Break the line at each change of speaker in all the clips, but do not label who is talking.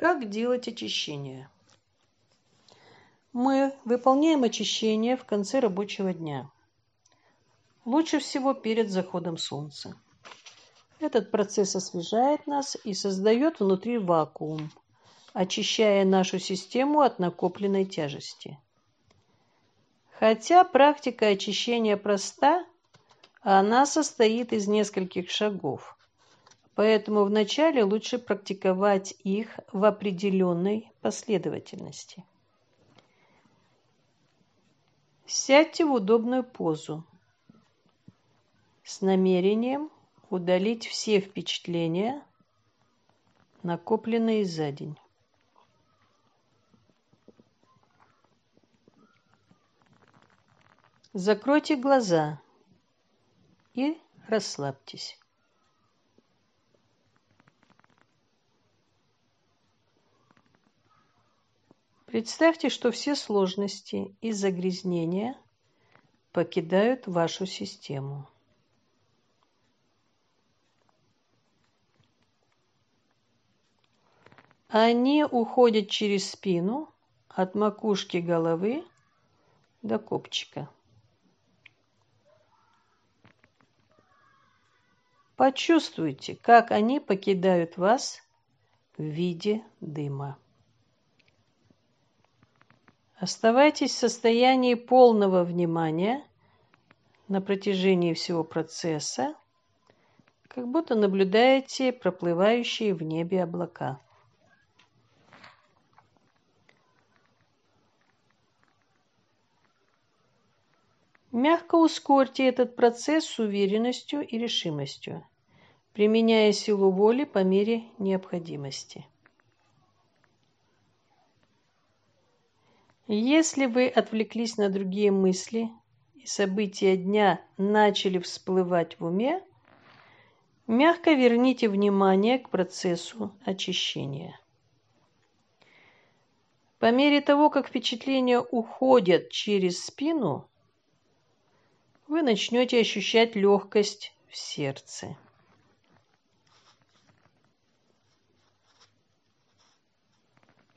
Как делать очищение? Мы выполняем очищение в конце рабочего дня. Лучше всего перед заходом солнца. Этот процесс освежает нас и создает внутри вакуум, очищая нашу систему от накопленной тяжести. Хотя практика очищения проста, она состоит из нескольких шагов. Поэтому вначале лучше практиковать их в определенной последовательности. Сядьте в удобную позу с намерением удалить все впечатления, накопленные за день. Закройте глаза и расслабьтесь. Представьте, что все сложности и загрязнения покидают вашу систему. Они уходят через спину от макушки головы до копчика. Почувствуйте, как они покидают вас в виде дыма. Оставайтесь в состоянии полного внимания на протяжении всего процесса, как будто наблюдаете проплывающие в небе облака. Мягко ускорьте этот процесс с уверенностью и решимостью применяя силу воли по мере необходимости. Если вы отвлеклись на другие мысли и события дня начали всплывать в уме, мягко верните внимание к процессу очищения. По мере того, как впечатления уходят через спину, вы начнете ощущать легкость в сердце.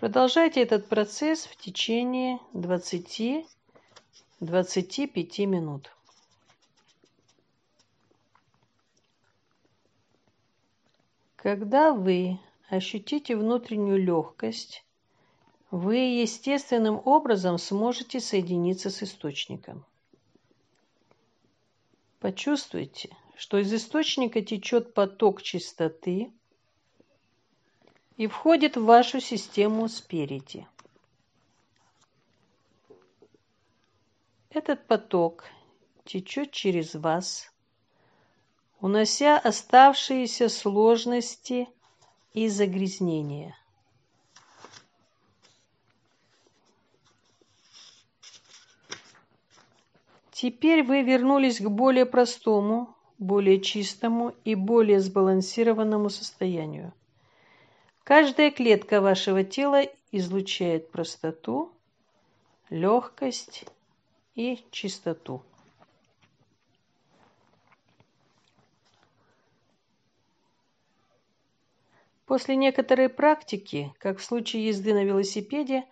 Продолжайте этот процесс в течение 20-25 минут. Когда вы ощутите внутреннюю легкость, вы естественным образом сможете соединиться с источником. Почувствуйте, что из источника течет поток чистоты, и входит в вашу систему спереди. Этот поток течет через вас, унося оставшиеся сложности и загрязнения. Теперь вы вернулись к более простому, более чистому и более сбалансированному состоянию. Каждая клетка вашего тела излучает простоту, легкость и чистоту. После некоторой практики, как в случае езды на велосипеде,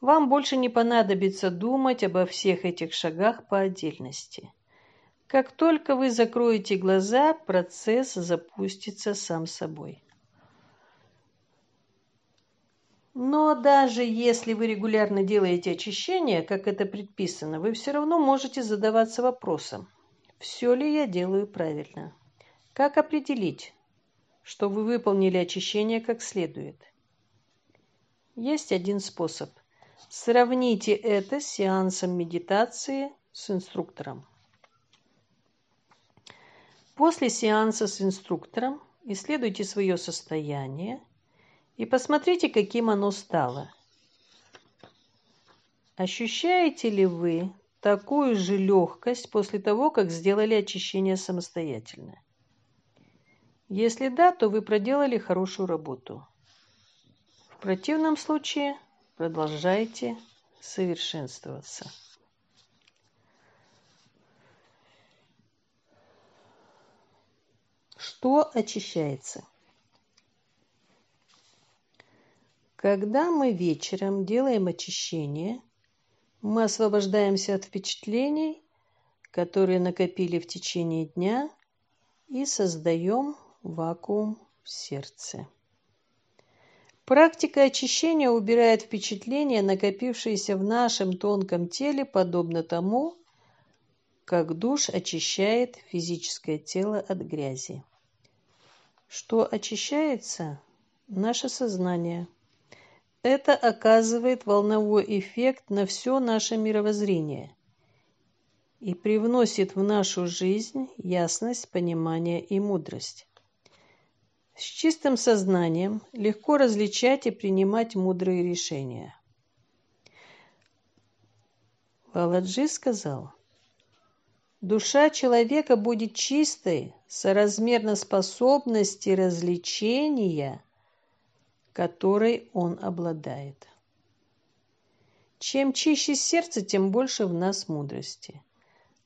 вам больше не понадобится думать обо всех этих шагах по отдельности. Как только вы закроете глаза, процесс запустится сам собой. Но даже если вы регулярно делаете очищение, как это предписано, вы все равно можете задаваться вопросом, все ли я делаю правильно. Как определить, что вы выполнили очищение как следует? Есть один способ. Сравните это с сеансом медитации с инструктором. После сеанса с инструктором исследуйте свое состояние – и посмотрите, каким оно стало. Ощущаете ли вы такую же легкость после того, как сделали очищение самостоятельно? Если да, то вы проделали хорошую работу. В противном случае продолжайте совершенствоваться. Что очищается? Когда мы вечером делаем очищение, мы освобождаемся от впечатлений, которые накопили в течение дня, и создаем вакуум в сердце. Практика очищения убирает впечатления, накопившиеся в нашем тонком теле, подобно тому, как душ очищает физическое тело от грязи. Что очищается? Наше сознание. Это оказывает волновой эффект на все наше мировоззрение и привносит в нашу жизнь ясность, понимание и мудрость. С чистым сознанием легко различать и принимать мудрые решения. Валаджи сказал, душа человека будет чистой соразмерно способности развлечения, которой он обладает. Чем чище сердце, тем больше в нас мудрости.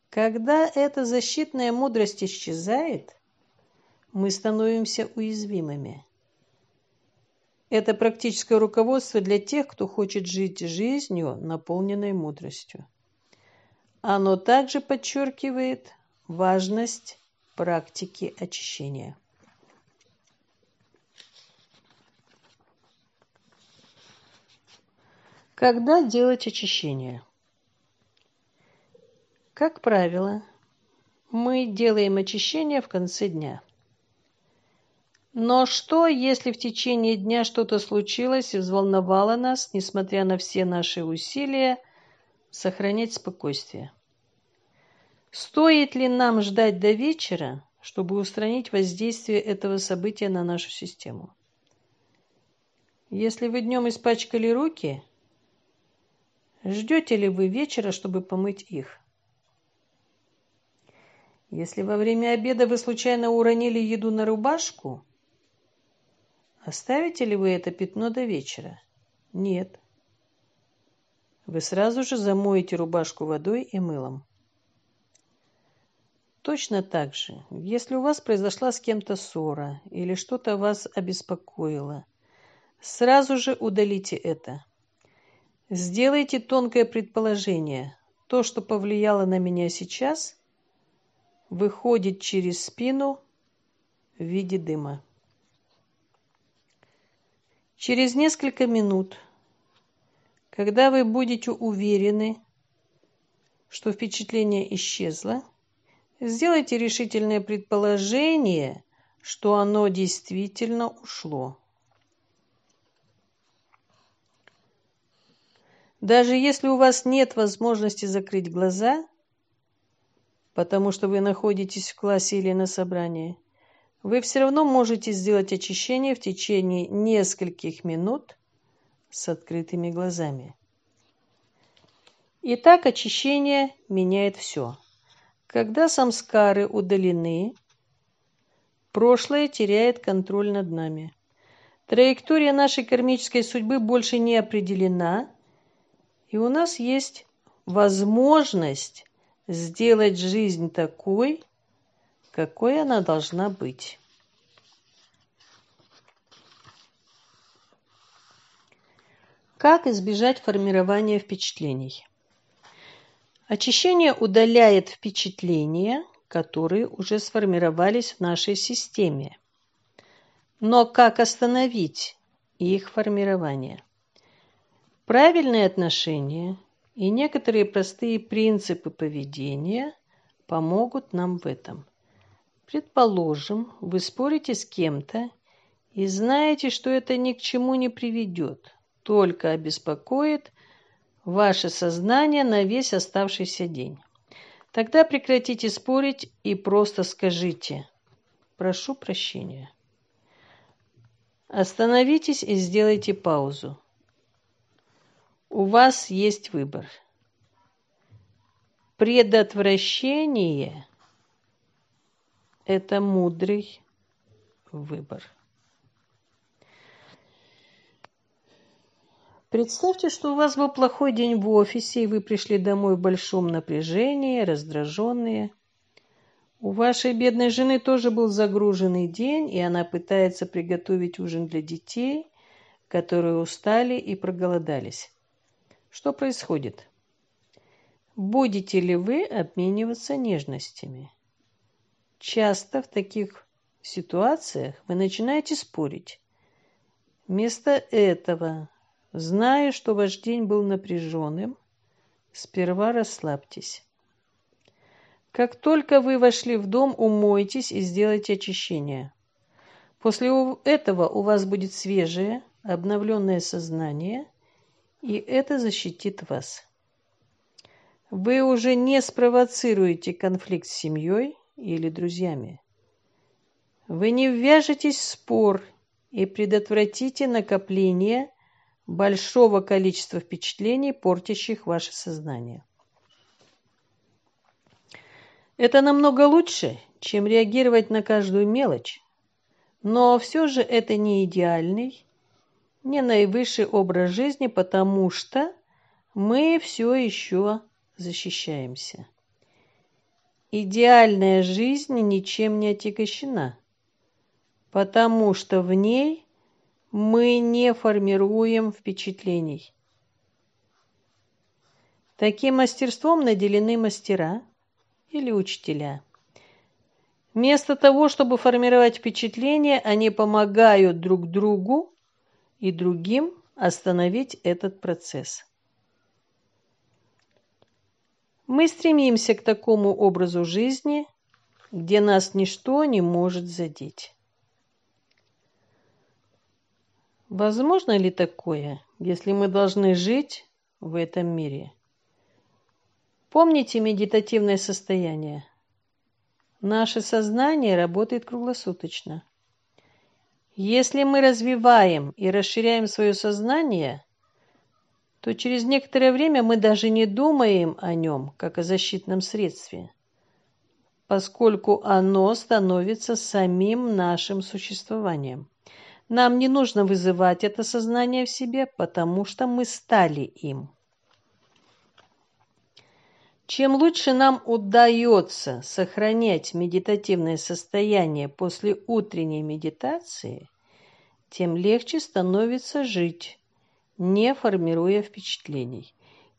Когда эта защитная мудрость исчезает, мы становимся уязвимыми. Это практическое руководство для тех, кто хочет жить жизнью, наполненной мудростью. Оно также подчеркивает важность практики очищения. Когда делать очищение? Как правило, мы делаем очищение в конце дня – но что, если в течение дня что-то случилось и взволновало нас, несмотря на все наши усилия, сохранять спокойствие? Стоит ли нам ждать до вечера, чтобы устранить воздействие этого события на нашу систему? Если вы днем испачкали руки, ждете ли вы вечера, чтобы помыть их? Если во время обеда вы случайно уронили еду на рубашку, Оставите ли вы это пятно до вечера? Нет. Вы сразу же замоете рубашку водой и мылом. Точно так же, если у вас произошла с кем-то ссора или что-то вас обеспокоило, сразу же удалите это. Сделайте тонкое предположение. То, что повлияло на меня сейчас, выходит через спину в виде дыма. Через несколько минут, когда вы будете уверены, что впечатление исчезло, сделайте решительное предположение, что оно действительно ушло. Даже если у вас нет возможности закрыть глаза, потому что вы находитесь в классе или на собрании – вы все равно можете сделать очищение в течение нескольких минут с открытыми глазами. Итак, очищение меняет все. Когда самскары удалены, прошлое теряет контроль над нами. Траектория нашей кармической судьбы больше не определена, и у нас есть возможность сделать жизнь такой, какой она должна быть. Как избежать формирования впечатлений? Очищение удаляет впечатления, которые уже сформировались в нашей системе. Но как остановить их формирование? Правильные отношения и некоторые простые принципы поведения помогут нам в этом. Предположим, вы спорите с кем-то и знаете, что это ни к чему не приведет, только обеспокоит ваше сознание на весь оставшийся день. Тогда прекратите спорить и просто скажите «Прошу прощения». Остановитесь и сделайте паузу. У вас есть выбор. Предотвращение – это мудрый выбор. Представьте, что у вас был плохой день в офисе, и вы пришли домой в большом напряжении, раздраженные. У вашей бедной жены тоже был загруженный день, и она пытается приготовить ужин для детей. которые устали и проголодались. Что происходит? Будете ли вы обмениваться нежностями? Часто в таких ситуациях вы начинаете спорить. Вместо этого, зная, что ваш день был напряженным, сперва расслабьтесь. Как только вы вошли в дом, умойтесь и сделайте очищение. После этого у вас будет свежее, обновленное сознание, и это защитит вас. Вы уже не спровоцируете конфликт с семьей или друзьями. Вы не ввяжетесь в спор и предотвратите накопление большого количества впечатлений, портящих ваше сознание. Это намного лучше, чем реагировать на каждую мелочь, но все же это не идеальный, не наивысший образ жизни, потому что мы все еще защищаемся. Идеальная жизнь ничем не отягощена, потому что в ней мы не формируем впечатлений. Таким мастерством наделены мастера или учителя. Вместо того, чтобы формировать впечатления, они помогают друг другу и другим остановить этот процесс. Мы стремимся к такому образу жизни, где нас ничто не может задеть. Возможно ли такое, если мы должны жить в этом мире? Помните медитативное состояние. Наше сознание работает круглосуточно. Если мы развиваем и расширяем свое сознание, то через некоторое время мы даже не думаем о нем, как о защитном средстве, поскольку оно становится самим нашим существованием. Нам не нужно вызывать это сознание в себе, потому что мы стали им. Чем лучше нам удается сохранять медитативное состояние после утренней медитации, тем легче становится жить, не формируя впечатлений.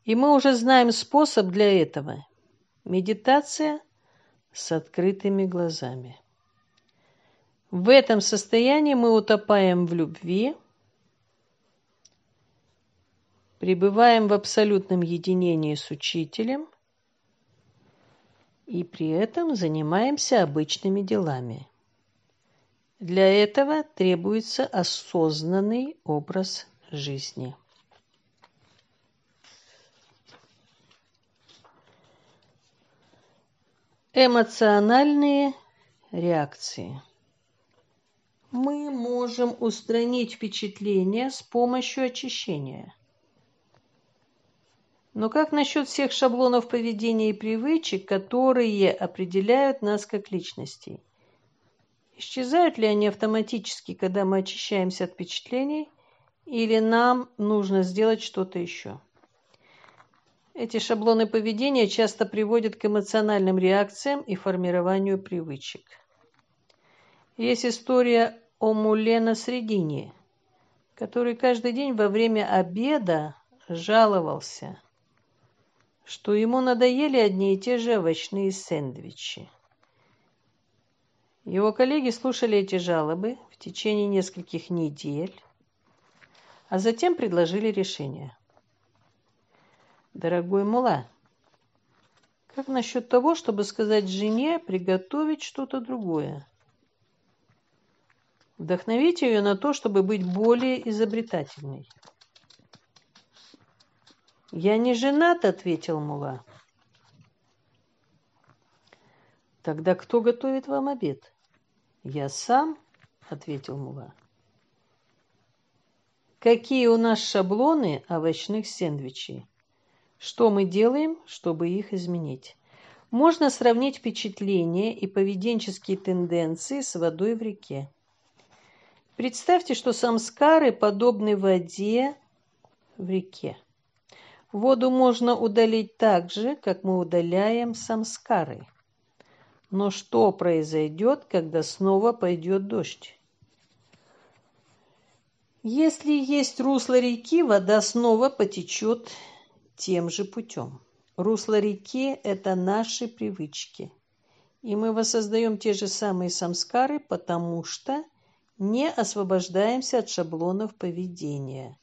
И мы уже знаем способ для этого. Медитация с открытыми глазами. В этом состоянии мы утопаем в любви, пребываем в абсолютном единении с учителем и при этом занимаемся обычными делами. Для этого требуется осознанный образ жизни. Эмоциональные реакции. Мы можем устранить впечатление с помощью очищения – но как насчет всех шаблонов поведения и привычек, которые определяют нас как личностей? Исчезают ли они автоматически, когда мы очищаемся от впечатлений, или нам нужно сделать что-то еще? Эти шаблоны поведения часто приводят к эмоциональным реакциям и формированию привычек. Есть история о Муле на Средине, который каждый день во время обеда жаловался – что ему надоели одни и те же овощные сэндвичи. Его коллеги слушали эти жалобы в течение нескольких недель, а затем предложили решение. Дорогой Мула, как насчет того, чтобы сказать жене приготовить что-то другое? Вдохновить ее на то, чтобы быть более изобретательной. «Я не женат», — ответил Мула. «Тогда кто готовит вам обед?» «Я сам», — ответил Мула. «Какие у нас шаблоны овощных сэндвичей? Что мы делаем, чтобы их изменить?» Можно сравнить впечатления и поведенческие тенденции с водой в реке. Представьте, что самскары подобны воде в реке. Воду можно удалить так же, как мы удаляем самскары. Но что произойдет, когда снова пойдет дождь? Если есть русло реки, вода снова потечет тем же путем. Русло реки – это наши привычки. И мы воссоздаем те же самые самскары, потому что не освобождаемся от шаблонов поведения.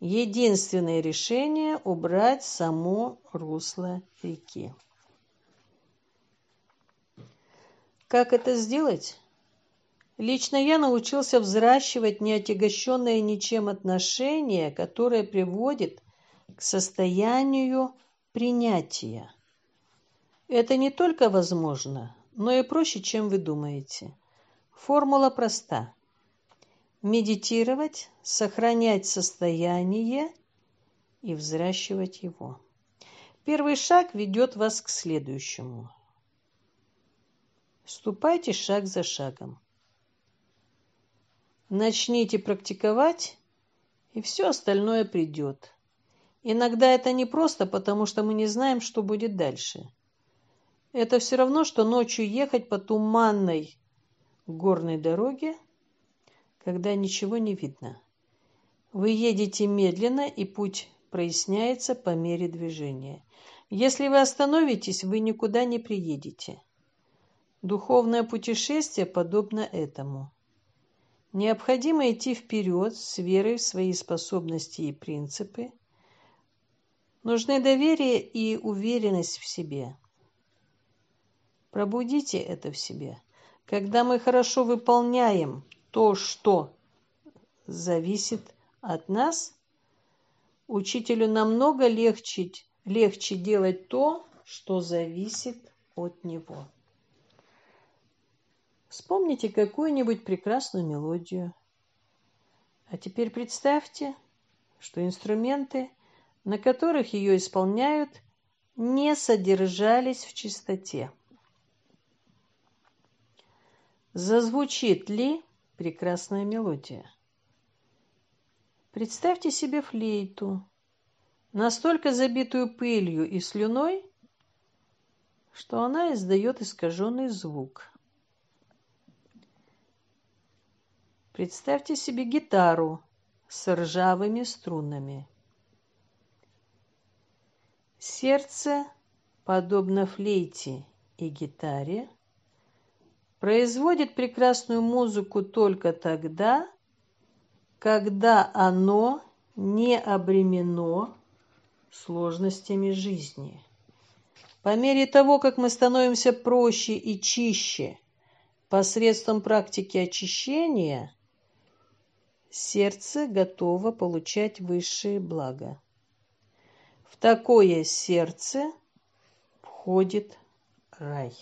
Единственное решение – убрать само русло реки. Как это сделать? Лично я научился взращивать неотягощенное ничем отношение, которое приводит к состоянию принятия. Это не только возможно, но и проще, чем вы думаете. Формула проста. Медитировать, сохранять состояние и взращивать его. Первый шаг ведет вас к следующему. Ступайте шаг за шагом. Начните практиковать, и все остальное придет. Иногда это не просто, потому что мы не знаем, что будет дальше. Это все равно, что ночью ехать по туманной горной дороге, когда ничего не видно. Вы едете медленно, и путь проясняется по мере движения. Если вы остановитесь, вы никуда не приедете. Духовное путешествие подобно этому. Необходимо идти вперед с верой в свои способности и принципы. Нужны доверие и уверенность в себе. Пробудите это в себе. Когда мы хорошо выполняем то, что зависит от нас, учителю намного легче, легче делать то, что зависит от него. Вспомните какую-нибудь прекрасную мелодию. А теперь представьте, что инструменты, на которых ее исполняют, не содержались в чистоте. Зазвучит ли прекрасная мелодия? Представьте себе флейту, настолько забитую пылью и слюной, что она издает искаженный звук. Представьте себе гитару с ржавыми струнами. Сердце, подобно флейте и гитаре, производит прекрасную музыку только тогда, когда оно не обремено сложностями жизни. По мере того, как мы становимся проще и чище посредством практики очищения – сердце готово получать высшие блага. В такое сердце входит рай.